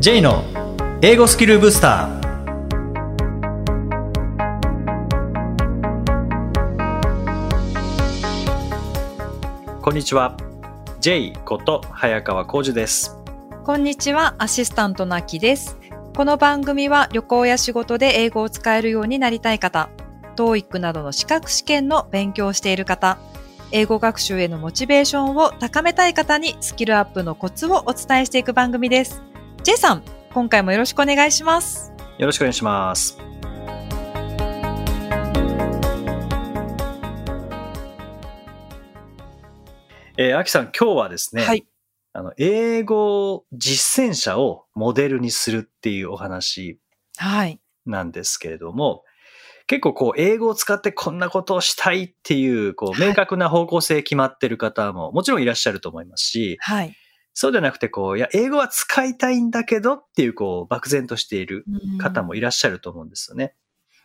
J の英語スキルブスターこんにちは J こと早川浩二ですこんにちは、アシスタントのきです。この番組は旅行や仕事で英語を使えるようになりたい方、TOEIC などの資格試験の勉強をしている方、英語学習へのモチベーションを高めたい方にスキルアップのコツをお伝えしていく番組です。J さん、今回もよろしくお願いします。よろしくお願いします。えー、アキさん、今日はですね、はい、あの、英語実践者をモデルにするっていうお話なんですけれども、はい、結構こう、英語を使ってこんなことをしたいっていう、こう、明確な方向性決まってる方ももちろんいらっしゃると思いますし、はい。そうじゃなくて、こう、いや、英語は使いたいんだけどっていう、こう、漠然としている方もいらっしゃると思うんですよね。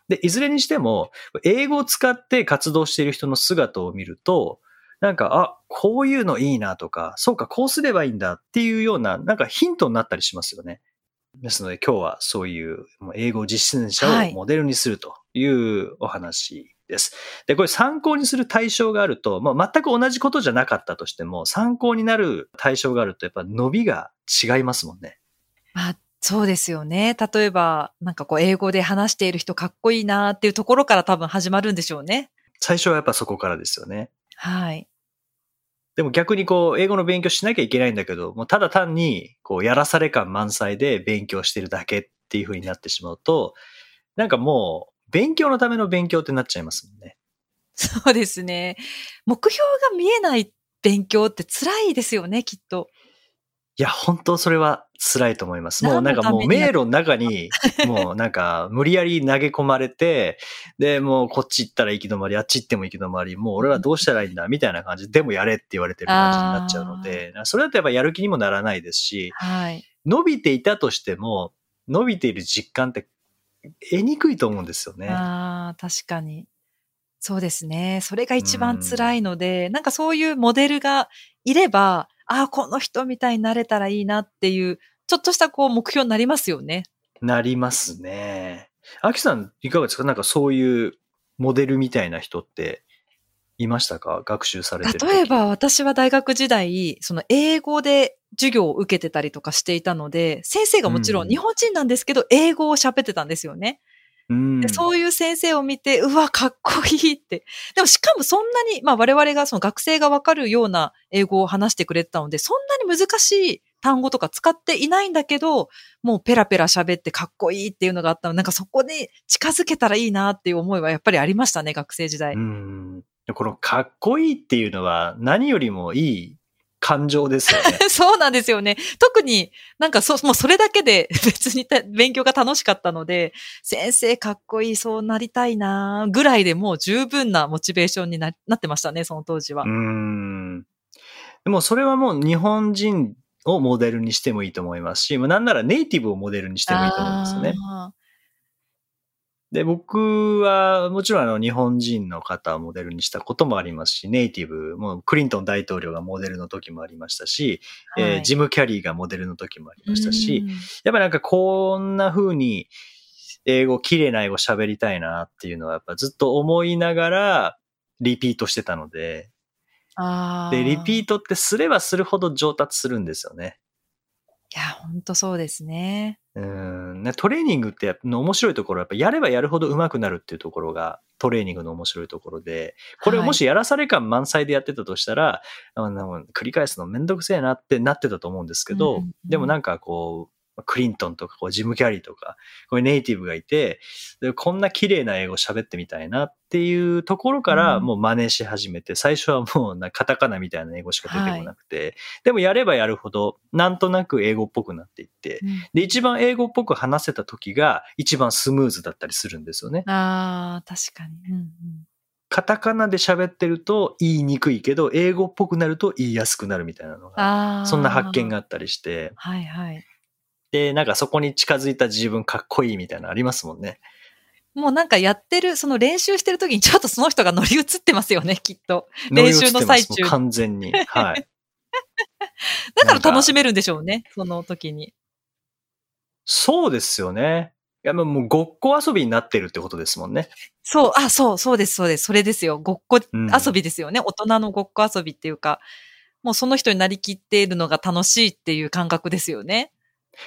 で、いずれにしても、英語を使って活動している人の姿を見ると、なんか、あ、こういうのいいなとか、そうか、こうすればいいんだっていうような、なんかヒントになったりしますよね。ですので今日はそういう英語実践者をモデルにするというお話です。で、これ参考にする対象があると、まあ、全く同じことじゃなかったとしても、参考になる対象があると、やっぱ伸びが違いますもんね。まあ、そうですよね。例えば、なんかこう、英語で話している人かっこいいなっていうところから多分始まるんでしょうね。最初はやっぱそこからですよね。はい。でも逆にこう、英語の勉強しなきゃいけないんだけど、もうただ単に、こう、やらされ感満載で勉強してるだけっていう風になってしまうと、なんかもう、勉強のための勉強ってなっちゃいますもんね。そうですね。目標が見えない勉強って辛いですよね、きっと。いや、本当それは辛いと思います。もうなんかもう迷路の中に、もうなんか無理やり投げ込まれて、で、もうこっち行ったら行き止まり、あっち行っても行き止まり、もう俺はどうしたらいいんだ、みたいな感じで、でもやれって言われてる感じになっちゃうので、それだとやっぱやる気にもならないですし、はい、伸びていたとしても、伸びている実感って得にくいと思うんですよね。ああ、確かに。そうですね。それが一番辛いので、んなんかそういうモデルがいれば、ああ、この人みたいになれたらいいなっていう、ちょっとしたこう目標になりますよね。なりますね。アキさん、いかがですか？なんかそういうモデルみたいな人っていましたか？学習されてる例えば私は大学時代、その英語で授業を受けてたりとかしていたので、先生がもちろん日本人なんですけど、英語を喋ってたんですよね。でそういう先生を見て、うわ、かっこいいって。でもしかもそんなに、まあ我々がその学生がわかるような英語を話してくれてたので、そんなに難しい単語とか使っていないんだけど、もうペラペラ喋ってかっこいいっていうのがあったのなんかそこで近づけたらいいなっていう思いはやっぱりありましたね、学生時代。うんこのかっこいいっていうのは何よりもいい感情ですよね。そうなんですよね。特になんかそ、もうそれだけで 別に勉強が楽しかったので、先生かっこいい、そうなりたいなぐらいでもう十分なモチベーションになってましたね、その当時は。うん。でもそれはもう日本人をモデルにしてもいいと思いますし、なんならネイティブをモデルにしてもいいと思いますよね。で、僕はもちろんあの日本人の方をモデルにしたこともありますし、ネイティブ、もクリントン大統領がモデルの時もありましたし、はい、えー、ジム・キャリーがモデルの時もありましたし、やっぱりなんかこんな風に英語、綺麗な英語喋りたいなっていうのはやっぱずっと思いながらリピートしてたので、で、リピートってすればするほど上達するんですよね。いや、ほんとそうですね。うん。トレーニングっての面白いところはやっぱやればやるほど上手くなるっていうところがトレーニングの面白いところで、これをもしやらされ感満載でやってたとしたら、はい、繰り返すのめんどくせえなってなってたと思うんですけど、うんうん、でもなんかこう、クリントンとかこうジム・キャリーとか、こういうネイティブがいて、でこんな綺麗な英語喋ってみたいなっていうところからもう真似し始めて、うん、最初はもうなカタカナみたいな英語しか出てこなくて、はい、でもやればやるほどなんとなく英語っぽくなっていって、うん、で、一番英語っぽく話せた時が一番スムーズだったりするんですよね。ああ、確かに。うんうんカタカナで喋ってると言いにくいけど、英語っぽくなると言いやすくなるみたいなのが、そんな発見があったりして。はいはい。で、なんかそこに近づいた自分かっこいいみたいなのありますもんね。もうなんかやってる、その練習してる時にちょっとその人が乗り移ってますよね、きっと。練習の最中。完全に。はい。だから楽しめるんでしょうね、その時に。そうですよね。いや、もうごっこ遊びになってるってことですもんね。そう、あ、そう、そうです、そうです。それですよ。ごっこ遊びですよね。うん、大人のごっこ遊びっていうか、もうその人になりきっているのが楽しいっていう感覚ですよね。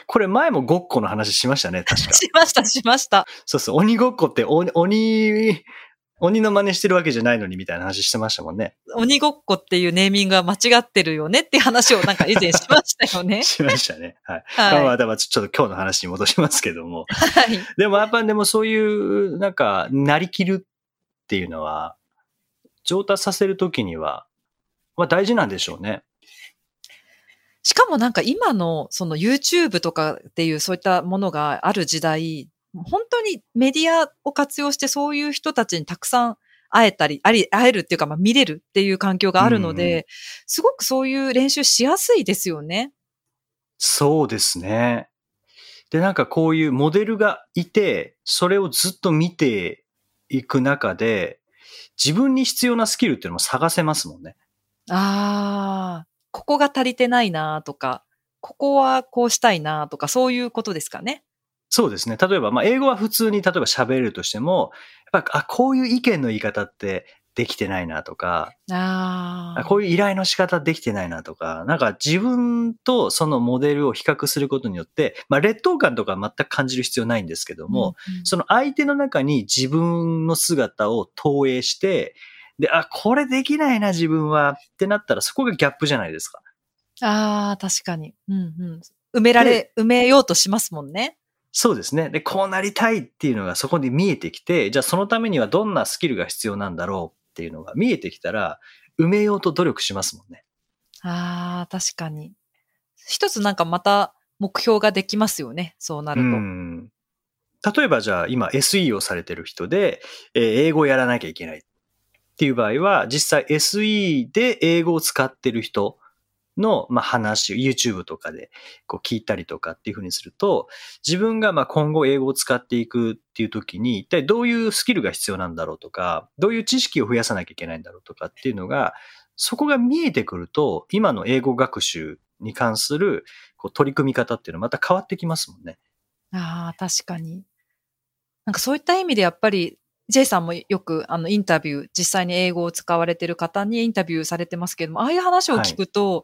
これ前もごっこの話しましたね、確か。しました、しました。そうそう、鬼ごっこって鬼、鬼、鬼の真似してるわけじゃないのにみたいな話してましたもんね。鬼ごっこっていうネーミングは間違ってるよねっていう話をなんか以前しましたよね。しましたね。はい。はい、まあ、まあ、ちょっと今日の話に戻しますけども。はい。でもやっぱでもそういう、なんか、なりきるっていうのは、上達させるときには、まあ大事なんでしょうね。しかもなんか今のその YouTube とかっていうそういったものがある時代、本当にメディアを活用してそういう人たちにたくさん会えたり、あり、会えるっていうか、まあ見れるっていう環境があるので、うん、すごくそういう練習しやすいですよね。そうですね。で、なんかこういうモデルがいて、それをずっと見ていく中で、自分に必要なスキルっていうのも探せますもんね。ああ。ここが足りてないなとか、ここはこうしたいなとか、そういうことですかね？そうですね。例えば、まあ、英語は普通に例えば喋れるとしても、やっぱ、あ、こういう意見の言い方ってできてないなとか、あこういう依頼の仕方できてないなとか、なんか自分とそのモデルを比較することによって、まあ、劣等感とか全く感じる必要ないんですけども、うんうん、その相手の中に自分の姿を投影して、で、あ、これできないな、自分はってなったら、そこがギャップじゃないですか。ああ、確かに。うんうん。埋められ、埋めようとしますもんね。そうですね。で、こうなりたいっていうのがそこに見えてきて、じゃあそのためにはどんなスキルが必要なんだろうっていうのが見えてきたら、埋めようと努力しますもんね。ああ、確かに。一つなんかまた目標ができますよね。そうなると。うん例えばじゃあ今 SE をされてる人で、えー、英語をやらなきゃいけないっっていう場合は、実際 SE で英語を使ってる人の、まあ、話を YouTube とかでこう聞いたりとかっていうふうにすると、自分がまあ今後英語を使っていくっていう時に、一体どういうスキルが必要なんだろうとか、どういう知識を増やさなきゃいけないんだろうとかっていうのが、そこが見えてくると、今の英語学習に関するこう取り組み方っていうのはまた変わってきますもんね。ああ、確かに。なんかそういった意味でやっぱり J さんもよくあのインタビュー、実際に英語を使われてる方にインタビューされてますけども、ああいう話を聞くと、はい、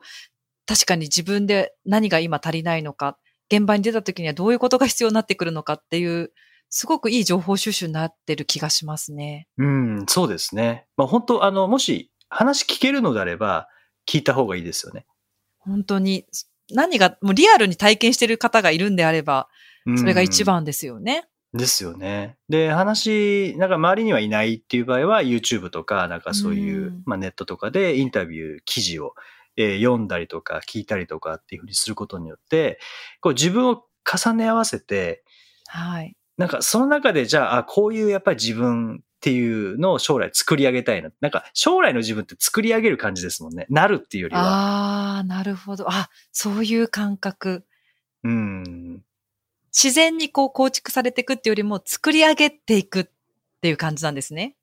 確かに自分で何が今足りないのか、現場に出た時にはどういうことが必要になってくるのかっていう、すごくいい情報収集になってる気がしますね。うん、そうですね。まあ本当、あの、もし話聞けるのであれば、聞いた方がいいですよね。本当に、何が、もうリアルに体験してる方がいるんであれば、それが一番ですよね。ですよね。で、話、なんか周りにはいないっていう場合は YouTube とか、なんかそういう、うん、まあネットとかでインタビュー記事を、えー、読んだりとか聞いたりとかっていうふうにすることによって、こう自分を重ね合わせて、はい。なんかその中でじゃあ、あこういうやっぱり自分っていうのを将来作り上げたいな。なんか将来の自分って作り上げる感じですもんね。なるっていうよりは。ああ、なるほど。あ、そういう感覚。うん。自然にこう構築されていくっていうよりも作り上げていくっていう感じなんですね。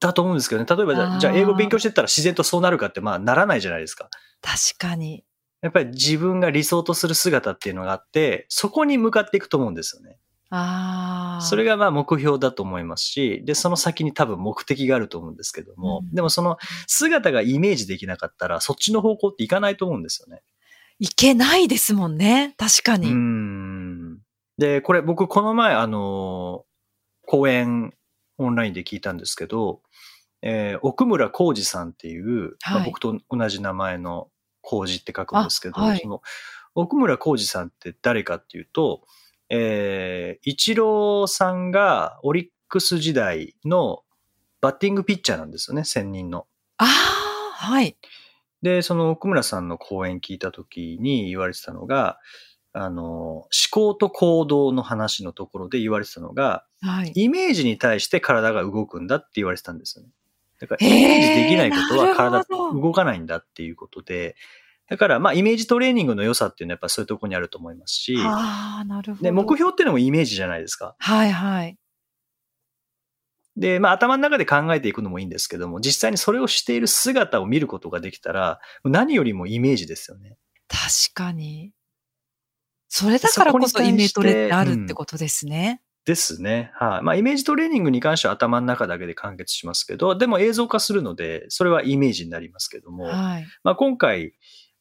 だと思うんですけどね。例えばじゃあ、じゃあ英語勉強してったら自然とそうなるかってまあならないじゃないですか。確かに。やっぱり自分が理想とする姿っていうのがあって、そこに向かっていくと思うんですよね。ああ。それがまあ目標だと思いますし、で、その先に多分目的があると思うんですけども、うん、でもその姿がイメージできなかったら、そっちの方向っていかないと思うんですよね。いけないですもんね。確かに。うん。で、これ僕この前あの、講演オンラインで聞いたんですけど、えー、奥村浩二さんっていう、はい、まあ、僕と同じ名前の浩二って書くんですけど、はい、その奥村浩二さんって誰かっていうと、えー、イチローさんがオリックス時代のバッティングピッチャーなんですよね、専任の。ああ、はい。で、その奥村さんの講演聞いた時に言われてたのが、あの、思考と行動の話のところで言われてたのが、はい、イメージに対して体が動くんだって言われてたんですよね。だから、イメージできないことは体動かないんだっていうことで、だから、まあ、イメージトレーニングの良さっていうのはやっぱそういうところにあると思いますし、ああ、なるほど。で、目標っていうのもイメージじゃないですか。はいはい。で、まあ、頭の中で考えていくのもいいんですけども、実際にそれをしている姿を見ることができたら、何よりもイメージですよね。確かに。それだからこそイメトレってあるってことですね。ですね。はい、まあ、イメージトレーニングに関しては頭の中だけで完結しますけど、でも映像化するので、それはイメージになりますけども、はい、まあ、今回、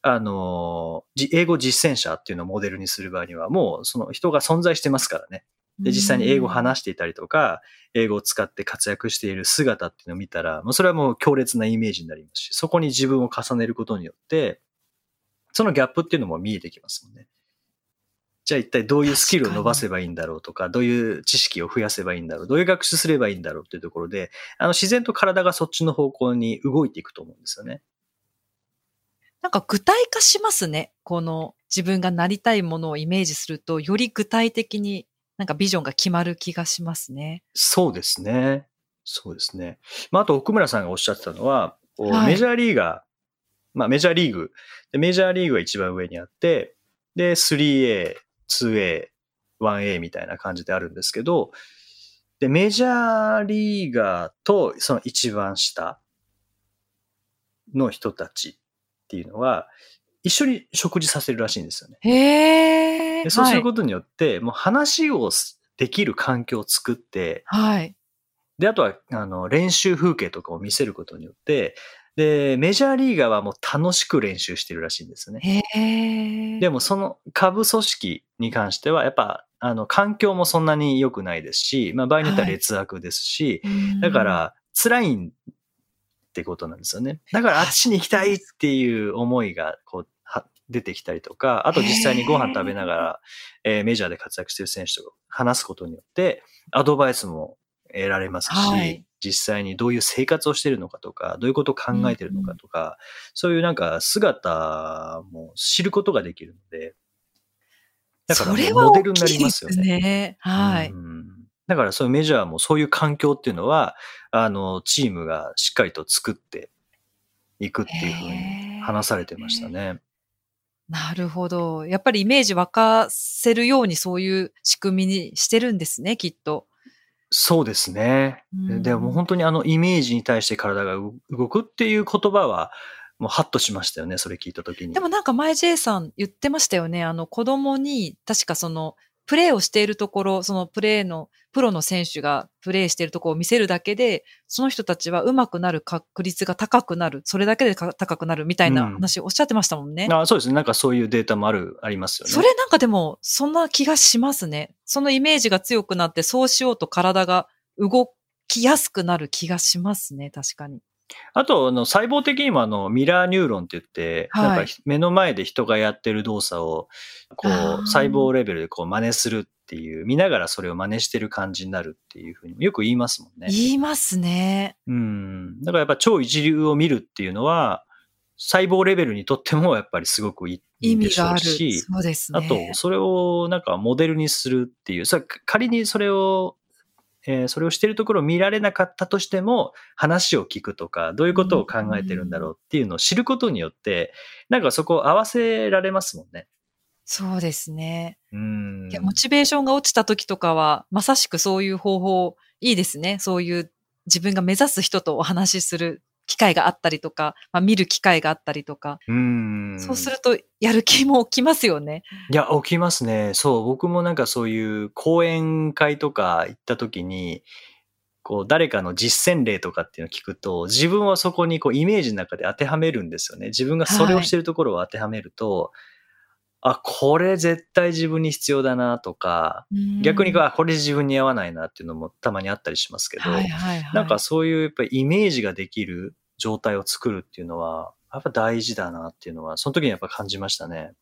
あの、英語実践者っていうのをモデルにする場合には、もうその人が存在してますからね。で、実際に英語を話していたりとか、英語を使って活躍している姿っていうのを見たら、もうそれはもう強烈なイメージになりますし、そこに自分を重ねることによって、そのギャップっていうのも見えてきますもんね。じゃあ一体どういうスキルを伸ばせばいいんだろうとか、どういう知識を増やせばいいんだろう、どういう学習すればいいんだろうっていうところで、あの自然と体がそっちの方向に動いていくと思うんですよね。なんか具体化しますね。この自分がなりたいものをイメージすると、より具体的になんかビジョンが決まる気がしますね。そうですね。そうですね。まあ、あと奥村さんがおっしゃってたのは、はい、メジャーリーガー、まあメジャーリーグ、メジャーリーグが一番上にあって、で、3A、2A、1A みたいな感じであるんですけど、で、メジャーリーガーとその一番下の人たちっていうのは、一緒に食事させるらしいんですよね。へでそうすることによって、はい、もう話をできる環境を作って、はい。で、あとは、あの、練習風景とかを見せることによって、で、メジャーリーガーはもう楽しく練習してるらしいんですよね。へでもその株組織に関しては、やっぱ、あの、環境もそんなに良くないですし、まあ場合によっては劣悪ですし、はい、だから辛いってことなんですよね。だからあっちに行きたいっていう思いが、こう、出てきたりとか、あと実際にご飯食べながら、えー、メジャーで活躍してる選手と話すことによって、アドバイスも得られますし、はい、実際にどういう生活をしてるのかとか、どういうことを考えてるのかとか、うん、そういうなんか姿も知ることができるので、だからモデルになりますよね。ねはい、うん。だからそういうメジャーもそういう環境っていうのは、あの、チームがしっかりと作っていくっていうふうに話されてましたね。なるほど。やっぱりイメージ沸かせるようにそういう仕組みにしてるんですね、きっと。そうですね。でも本当にあのイメージに対して体が動くっていう言葉は、もうハッとしましたよね、それ聞いたときに。でもなんか前 J さん言ってましたよね。あの子供に確かそのプレーをしているところ、そのプレーのプロの選手がプレーしているところを見せるだけで、その人たちは上手くなる確率が高くなる。それだけで高くなるみたいな話をおっしゃってましたもんね。うん、あそうですね。なんかそういうデータもある、ありますよね。それなんかでも、そんな気がしますね。そのイメージが強くなって、そうしようと体が動きやすくなる気がしますね。確かに。あと、あの、細胞的にもあの、ミラーニューロンって言って、はい、なんか目の前で人がやってる動作を、こう、細胞レベルでこう真似するっていう、見ながらそれを真似してる感じになるっていうふうによく言いますもんね。言いますね。うん。だからやっぱ超一流を見るっていうのは、細胞レベルにとってもやっぱりすごくいいんでしょうし、そうですね。あと、それをなんかモデルにするっていう、それ仮にそれをえー、それをしているところを見られなかったとしても、話を聞くとか、どういうことを考えてるんだろうっていうのを知ることによって、なんかそこを合わせられますもんね。そうですね。うん。いや、モチベーションが落ちた時とかは、まさしくそういう方法、いいですね。そういう自分が目指す人とお話しする機会があったりとか、まあ、見る機会があったりとか。うんそうすると、やる気も起きますよね。いや、起きますね。そう、僕もなんかそういう講演会とか行った時に、こう、誰かの実践例とかっていうのを聞くと、自分はそこにこう、イメージの中で当てはめるんですよね。自分がそれをしてるところを当てはめると、はい、あ、これ絶対自分に必要だなとか、逆にあ、これ自分に合わないなっていうのもたまにあったりしますけど、はいはいはい、なんかそういうやっぱりイメージができる状態を作るっていうのは、やっぱ大事だなっていうのは、その時にやっぱ感じましたね。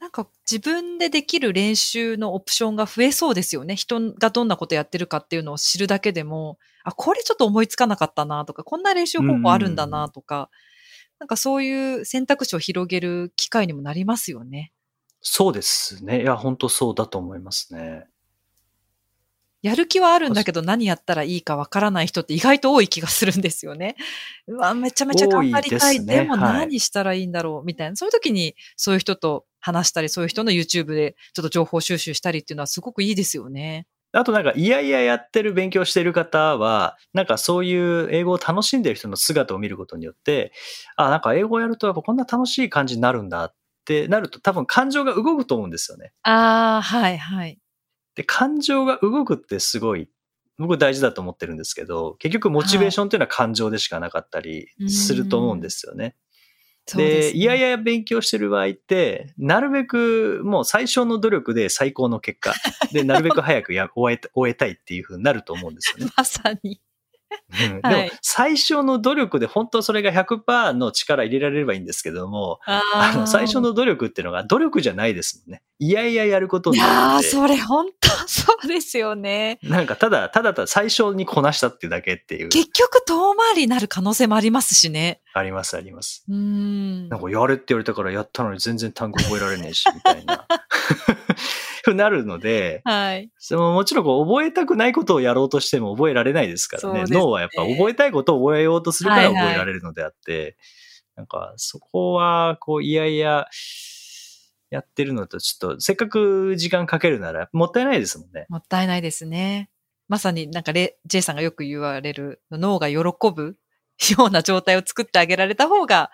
なんか自分でできる練習のオプションが増えそうですよね。人がどんなことやってるかっていうのを知るだけでも、あ、これちょっと思いつかなかったなとか、こんな練習方法あるんだなとか、なんかそういう選択肢を広げる機会にもなりますよね。そうですね。いや、本当そうだと思いますね。やる気はあるんだけど何やったらいいかわからない人って意外と多い気がするんですよね。うわ、めちゃめちゃ頑張りたい。でね、でも何したらいいんだろう、みたいな。そういう時にそういう人と話したり、そういう人の YouTube でちょっと情報収集したりっていうのはすごくいいですよね。あとなんか、いやいややってる勉強してる方は、なんかそういう英語を楽しんでる人の姿を見ることによって、あ、なんか英語をやるとやっぱこんな楽しい感じになるんだっってなると多分感情が動くと思うんですよね。ああ、はいはい。で、感情が動くってすごい、僕大事だと思ってるんですけど、結局モチベーションっていうのは感情でしかなかったりすると思うんですよね。で、いやいや勉強してる場合って、なるべくもう最小の努力で最高の結果、で、なるべく早くや終え終えたいっていうふうになると思うんですよね。まさに。うん、でも、最初の努力で本当それが100%の力入れられればいいんですけども、あの、最初の努力っていうのが努力じゃないですもんね。いやいややることになって。いやそれ本当そうですよね。なんか、ただ、ただただ最初にこなしたっていうだけっていう。結局遠回りになる可能性もありますしね。あります、あります。うん。なんか、やれって言われたからやったのに全然単語覚えられねえし、みたいな。ふなるので、はい。そのもちろんこう覚えたくないことをやろうとしても覚えられないですからね。ね脳はやっぱ覚えたいことを覚えようとするから覚えられるのであって、はいはい、なんかそこはこういやいややってるのとちょっとせっかく時間かけるならもったいないですもんね。もったいないですね。まさになんかレ、ジェイさんがよく言われる脳が喜ぶような状態を作ってあげられた方が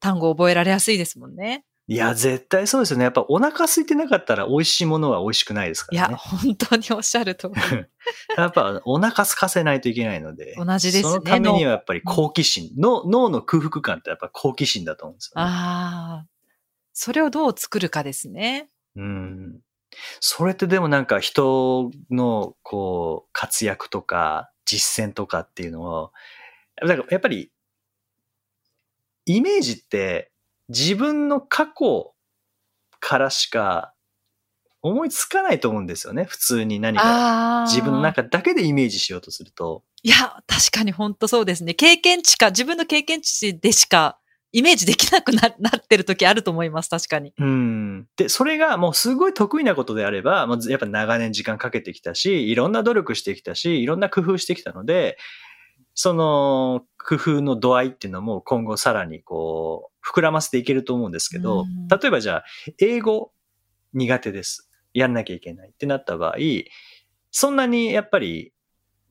単語を覚えられやすいですもんね。いや、絶対そうですよね。やっぱお腹空いてなかったら美味しいものは美味しくないですからね。いや、本当におっしゃると やっぱお腹空かせないといけないので。同じですね。そのためにはやっぱり好奇心。の脳の空腹感ってやっぱ好奇心だと思うんですよ、ね。ああ。それをどう作るかですね。うん。それってでもなんか人のこう活躍とか実践とかっていうのを、やっぱりイメージって自分の過去からしか思いつかないと思うんですよね。普通に何か自分の中だけでイメージしようとすると。いや、確かに本当そうですね。経験値か、自分の経験値でしかイメージできなくななってる時あると思います、確かに。うん。で、それがもうすごい得意なことであれば、まずやっぱ長年時間かけてきたし、いろんな努力してきたし、いろんな工夫してきたので、その工夫の度合いっていうのも今後さらにこう、膨らませていけると思うんですけど、例えばじゃあ、英語苦手です。やんなきゃいけないってなった場合、そんなにやっぱり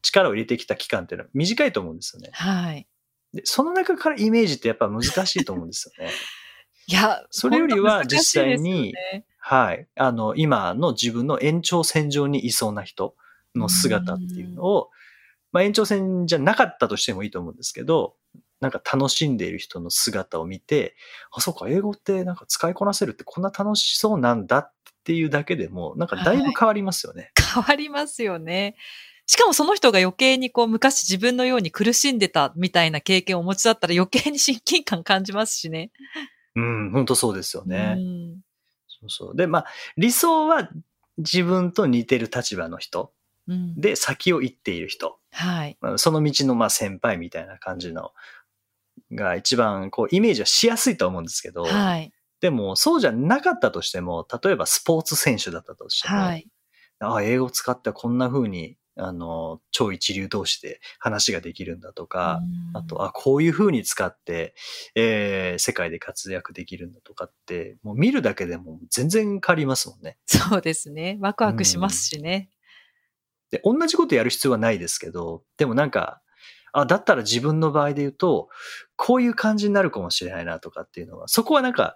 力を入れてきた期間っていうのは短いと思うんですよね。はい。で、その中からイメージってやっぱ難しいと思うんですよね。いや、それよりは実際に、ね、はい。あの、今の自分の延長線上にいそうな人の姿っていうのを、まあ、延長線じゃなかったとしてもいいと思うんですけど、なんか楽しんでいる人の姿を見て、あ、そうか、英語ってなんか使いこなせるってこんな楽しそうなんだっていうだけでも、なんかだいぶ変わりますよね。はい、変わりますよね。しかもその人が余計にこう昔自分のように苦しんでたみたいな経験をお持ちだったら余計に親近感感じますしね。うん、本当そうですよね。うん、そうそう。で、まあ、理想は自分と似てる立場の人で、先を行っている人。はい。その道のまあ先輩みたいな感じのが一番こうイメージはしやすいと思うんですけど、はい。でもそうじゃなかったとしても、例えばスポーツ選手だったとしても、はい。ああ、英語使ってこんな風にあの、超一流同士で話ができるんだとか、あと、あ、こういう風に使って、えー、世界で活躍できるんだとかって、もう見るだけでも全然変わりますもんね。そうですね。ワクワクしますしね。で、同じことやる必要はないですけど、でもなんか、あ、だったら自分の場合で言うと、こういう感じになるかもしれないなとかっていうのは、そこはなんか、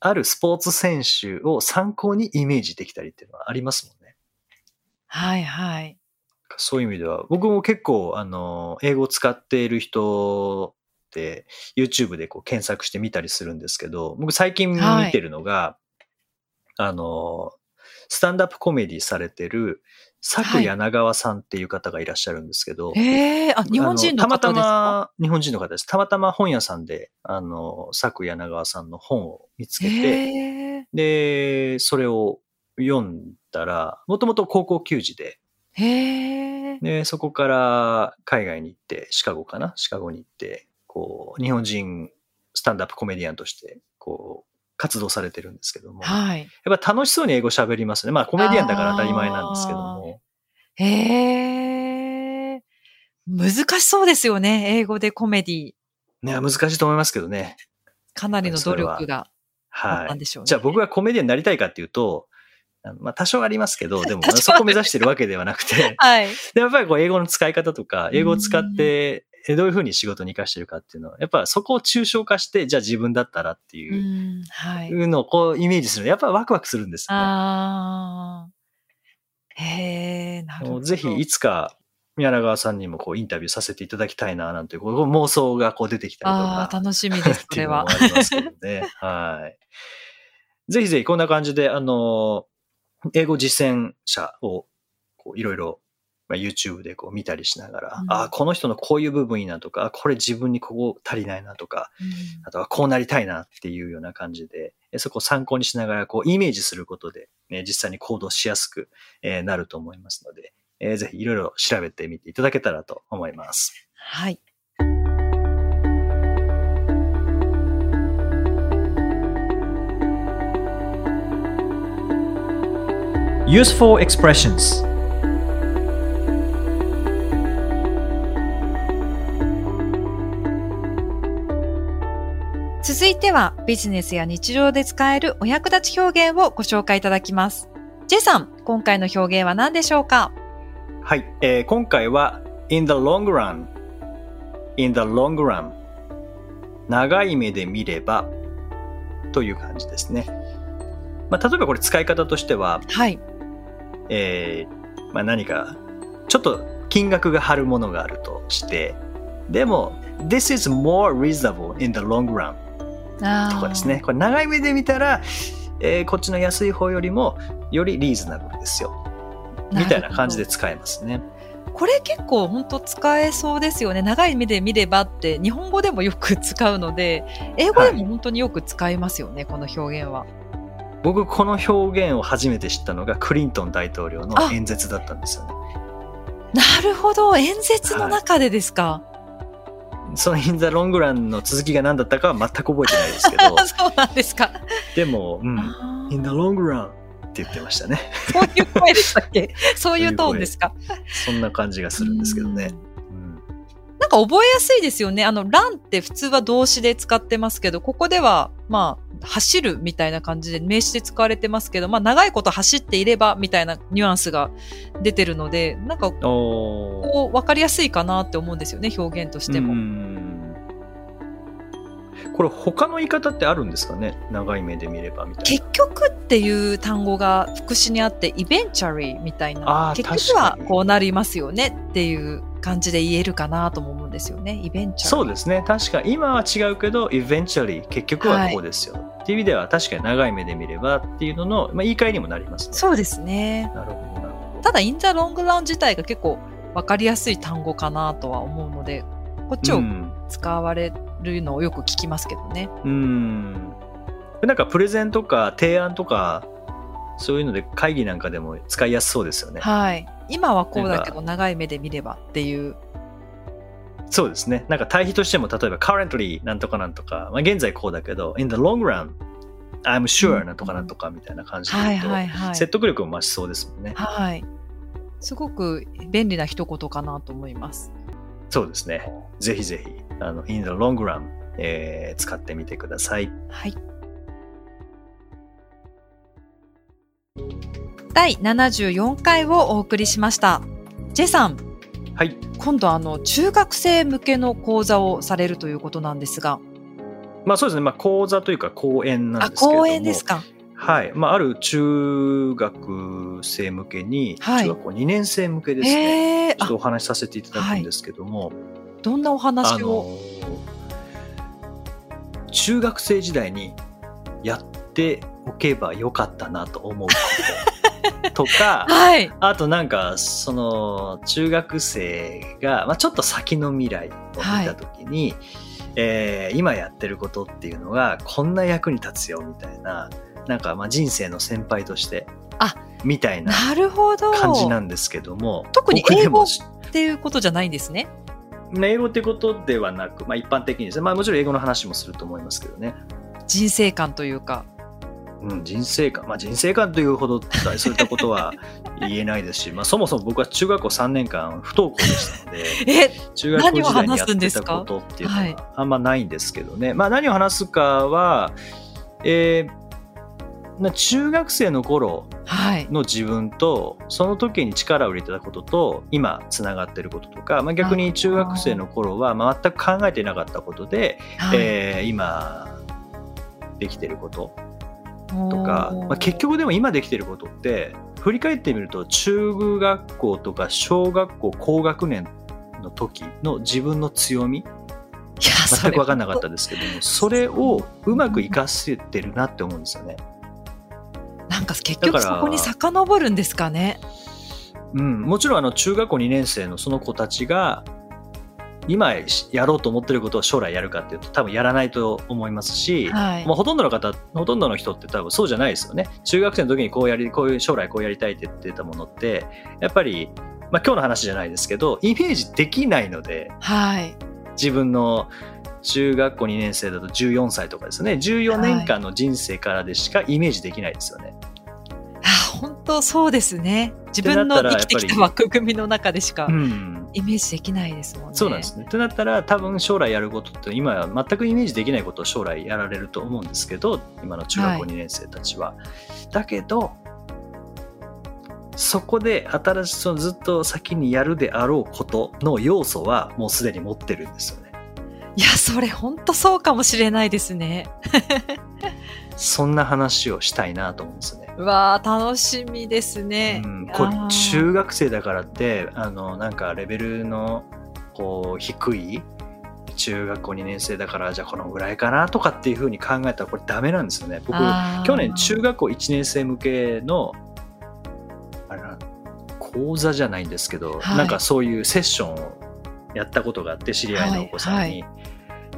あるスポーツ選手を参考にイメージできたりっていうのはありますもんね。はいはい。そういう意味では、僕も結構、あの、英語を使っている人って YouTube でこう検索してみたりするんですけど、僕最近見てるのが、はい、あの、スタンダップコメディされてる、佐久柳川さんっていう方がいらっしゃるんですけど。ええー、あ、日本人の方ですか？たまたま、日本人の方です。たまたま本屋さんで、あの、佐久柳川さんの本を見つけて、で、それを読んだら、もともと高校球児で、へで、そこから海外に行って、シカゴかな？シカゴに行って、こう、日本人スタンダップコメディアンとして、こう、活動されてるんですけども、はい。やっぱ楽しそうに英語喋りますね。まあコメディアンだから当たり前なんですけども。へえ。難しそうですよね、英語でコメディ。ね、難しいと思いますけどね。かなりの努力があったんでしょうね。はい、じゃあ僕がコメディアンになりたいかっていうと、まあ多少ありますけど、でもそこを目指してるわけではなくて、はい。でやっぱりこう英語の使い方とか、英語を使ってどういうふうに仕事に活かしてるかっていうのは、やっぱそこを抽象化して、じゃあ自分だったらっていうのをこうイメージするの、やっぱワクワクするんですよね。あへえ、なるほど。ぜひいつか宮永川さんにもこうインタビューさせていただきたいな、なんていうこう妄想がこう出てきたりとか。ああ、楽しみです、これは。ありますけどね。はい。ぜひぜひこんな感じで、あの、英語実践者をこういろいろまあ、YouTube でこう見たりしながら、うん、ああ、この人のこういう部分いいなとか、これ自分にここ足りないなとか、うん、あとはこうなりたいなっていうような感じで、そこを参考にしながらこうイメージすることで、ね、実際に行動しやすく、えー、なると思いますので、えー、ぜひいろいろ調べてみていただけたらと思います。はい。Useful expressions 続いてはビジネスや日常で使えるお役立ち表現をご紹介いただきます。J さん、今回の表現は何でしょうか？はい、えー、今回は in the long run in the long run 長い目で見ればという感じですね。まあ、例えばこれ使い方としては、はい。えー、まあ、何かちょっと金額が張るものがあるとして、でも this is more reasonable in the long run とかですね。これ長い目で見たら、えー、こっちの安い方よりもよりリーズナブルですよ。みたいな感じで使えますね。これ結構本当使えそうですよね。長い目で見ればって日本語でもよく使うので、英語でも本当によく使えますよね、はい、この表現は。僕この表現を初めて知ったのがクリントン大統領の演説だったんですよね。なるほど、演説の中でですか。はいそのインザロングランの続きが何だったかは全く覚えてないですけど。そうなんですか。でも、うん。インザロングランって言ってましたね。そういう声でしたっけ？そういうトーンですか？そんな感じがするんですけどね。なんか覚えやすいですよね。あの、ランって普通は動詞で使ってますけど、ここでは、まあ、走るみたいな感じで名詞で使われてますけど、まあ、長いこと走っていればみたいなニュアンスが出てるので、なんか、こう、わかりやすいかなって思うんですよね、表現としても。これ他の言い方ってあるんですかね？長い目で見ればみたいな。結局っていう単語が副詞にあって、イベンチャリーみたいな。結局はこうなりますよねっていう感じで言えるかなとも思うんですよね。イベンチャリー。そうですね。確か今は違うけど、イベンチャリー、結局はこうですよ。はい、っていう意味では確かに長い目で見ればっていうのの、まあ、言い換えにもなりますね。そうですね。なるほど、なるほど。ただ、インザロングラン自体が結構分かりやすい単語かなとは思うので、こっちを使われるのをよく聞きますけどね。うん。なんかプレゼンとか提案とか、そういうので会議なんかでも使いやすそうですよね。はい。今はこうだけど長い目で見ればっていう。そうですね。なんか対比としても例えば currently なんとかなんとか、まあ、現在こうだけど in the long run I'm sure なんとかなんとかみたいな感じで説得力も増しそうですもんね。はい。すごく便利な一言かなと思います。そうですね。ぜひぜひ、あの、in the long run、えー、使ってみてください。はい。第74回をお送りしました。J さん。はい。今度あの、中学生向けの講座をされるということなんですが。まあそうですね。まあ講座というか講演なんですけれども。あ、講演ですか。はい。まあある中学生向けに、はい、中学校2年生向けですね。ちょっとお話しさせていただくんですけども。はい、どんなお話を？中学生時代にやっておけばよかったなと思うこと。とか、はい、あとなんかその中学生が、まあ、ちょっと先の未来を見た時に、はい、えー、今やってることっていうのがこんな役に立つよみたいななんかまあ人生の先輩としてあみたいな感じなんですけども特に英語っていうことじゃないんですね。英語ってことではなく、まあ、一般的にですね、まあ、もちろん英語の話もすると思いますけどね。人生観というか。うん、人生観、まあ、人生観というほど そういったことは言えないですし、まあ、そもそも僕は中学校3年間不登校でしたので、え中学校時代にやってたことっていうのはあんまないんですけどね。まあ、何を話すかは、えー中学生の頃の自分と、その時に力を入れてたことと今つながってることとか、まあ、逆に中学生の頃は全く考えてなかったことで、えー、今できてることとか、まあ、結局でも今できてることって振り返ってみると中学校とか小学校高学年の時の自分の強み？全く分かんなかったですけどもそれをうまく活かせてるなって思うんですよね。なんか結局そこに遡るんですかね。うん、もちろんあの中学校2年生のその子たちが今やろうと思ってることを将来やるかっていうと多分やらないと思いますし、はい、もうほとんどの方ほとんどの人って多分そうじゃないですよね。中学生の時にこうやりこういう将来こうやりたいって言ってたものってやっぱり、まあ、今日の話じゃないですけどイメージできないので、はい、自分の中学校2年生だと14歳とかですね。14年間の人生からでしかイメージできないですよね。はい本当そうですね。自分の生きてきた枠組みの中でしかイメージできないですもんね。そうなんですね。ってなったら多分将来やることって今は全くイメージできないことを将来やられると思うんですけど今の中学校2年生たちは。はい、だけどそこで新しいそのずっと先にやるであろうことの要素はもうすでに持ってるんですよね。いやそれ本当そうかもしれないですね。そんな話をしたいなと思うんですね。わあ楽しみですね。うん、これ中学生だからってあのなんかレベルのこう低い中学校2年生だからじゃあこのぐらいかなとかっていうふうに考えたらこれダメなんですよね。僕去年中学校1年生向けのあれ講座じゃないんですけど、はい、なんかそういうセッションをやったことがあって知り合いのお子さんに。はいはい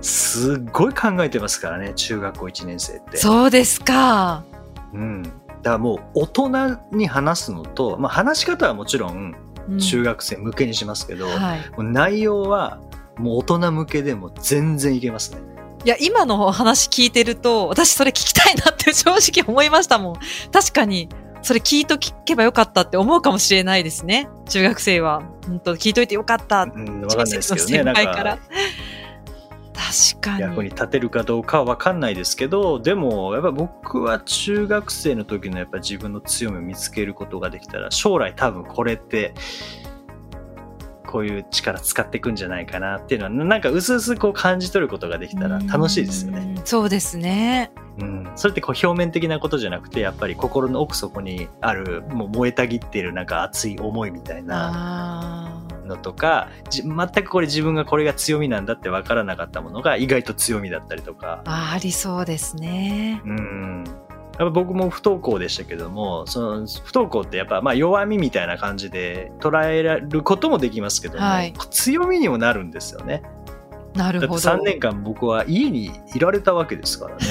すっごい考えてますからね中学校1年生って。そうですか。うん。だからもう大人に話すのと、まあ、話し方はもちろん中学生向けにしますけど、うんはい、内容はもう大人向けでも全然いけますね。いや今の話聞いてると私それ聞きたいなって正直思いましたもん。確かにそれ聞いとけばよかったって思うかもしれないですね中学生は。本当聞いといてよかった、うん、分かんないですけどねなんか確かに。役に立てるかどうかは分かんないですけどでもやっぱ僕は中学生の時のやっぱ自分の強みを見つけることができたら将来多分これってこういう力使っていくんじゃないかなっていうのはなんか薄々こう感じ取ることができたら楽しいですよね。そうですね。うん、それってこう表面的なことじゃなくてやっぱり心の奥底にあるもう燃えたぎっているなんか熱い思いみたいなのとか全くこれ自分がこれが強みなんだって分からなかったものが意外と強みだったりとか。あありそうですね。うん。やっぱ僕も不登校でしたけどもその不登校ってやっぱまあ弱みみたいな感じで捉えられることもできますけども、はい、強みにもなるんですよね。なるほど。3年間僕は家にいられたわけですからね。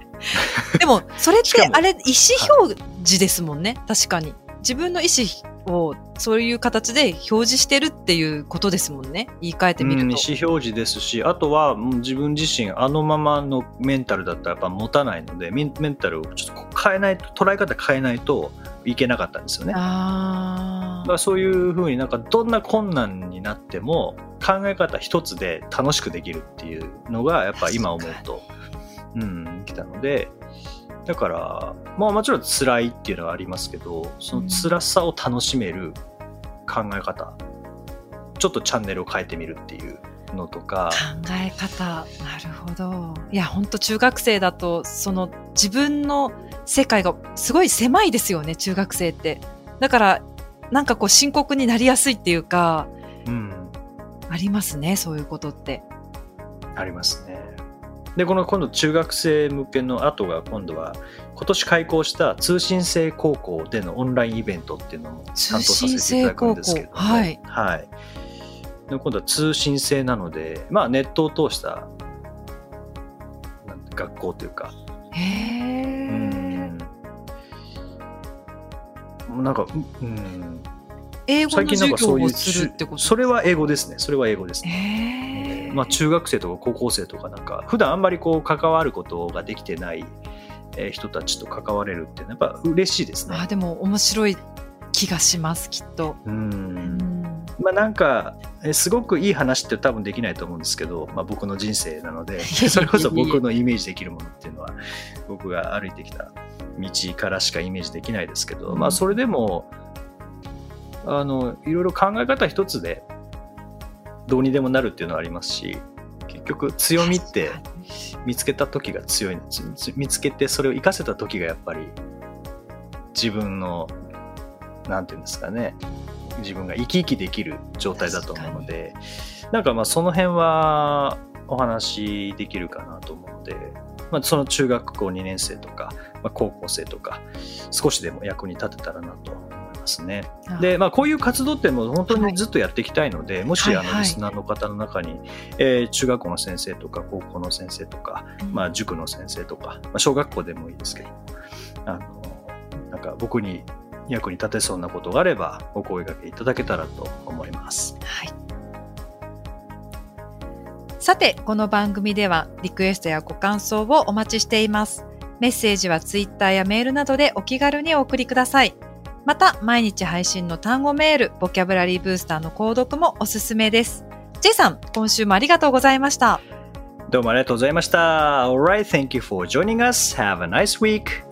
でもそれってあれ意思表示ですもんね、確かに自分の意思をそういう形で表示してるっていうことですもんね。言い換えてみると、うん、意思表示ですしあとは自分自身あのままのメンタルだったらやっぱ持たないのでメンタルをちょっと変えないと捉え方変えないといけなかったんですよね。あだからそういうふうになんかどんな困難になっても考え方一つで楽しくできるっていうのがやっぱ今思うとうん来たのでだから、まあもちろん辛いっていうのはありますけど、その辛さを楽しめる考え方、うん、ちょっとチャンネルを変えてみるっていうのとか。考え方、なるほど。いや、本当中学生だと、その自分の世界がすごい狭いですよね、中学生って。だから、なんかこう深刻になりやすいっていうか、うん。ありますね、そういうことって。ありますね。で、この今度中学生向けの後が今度は今年開校した通信制高校でのオンラインイベントっていうのも担当させていただくんですけども、はい。はい。で今度は通信制なので、まあネットを通した学校というか。へえ。うん。なんか、うん。英語の授業をするってことそれは英語ですね。それは英語ですね。まあ、中学生とか高校生とかなんか普段あんまりこう関わることができてない人たちと関われるってやっぱ嬉しいですね。あでも面白い気がしますきっと。うんまあなんかすごくいい話って多分できないと思うんですけど、まあ、僕の人生なので それこそ僕のイメージできるものっていうのは僕が歩いてきた道からしかイメージできないですけど、まあそれでも、あの、いろいろ考え方一つでどうにでもなるっていうのはありますし、結局強みって見つけた時が強い見つけてそれを活かせた時がやっぱり自分の何て言うんですかね。自分が生き生きできる状態だと思うのでなんかまあその辺はお話できるかなと思うので、まあ、その中学校2年生とか、まあ、高校生とか少しでも役に立てたらなとますね。で、まあ、こういう活動ってもう本当にずっとやっていきたいので、はい、もしあのリスナーの方の中に、えー、中学校の先生とか高校の先生とか、まあ、塾の先生とか、まあ、小学校でもいいですけどあのなんか僕に役に立てそうなことがあればお声掛けいただけたらと思います。はいさて、この番組ではリクエストやご感想をお待ちしています。メッセージはツイッターやメールなどでお気軽にお送りください。また、毎日配信の単語メール、ボキャブラリーブースターの購読もおすすめです。J さん、今週もありがとうございました。どうもありがとうございました。Alright, thank you for joining us. Have a nice week.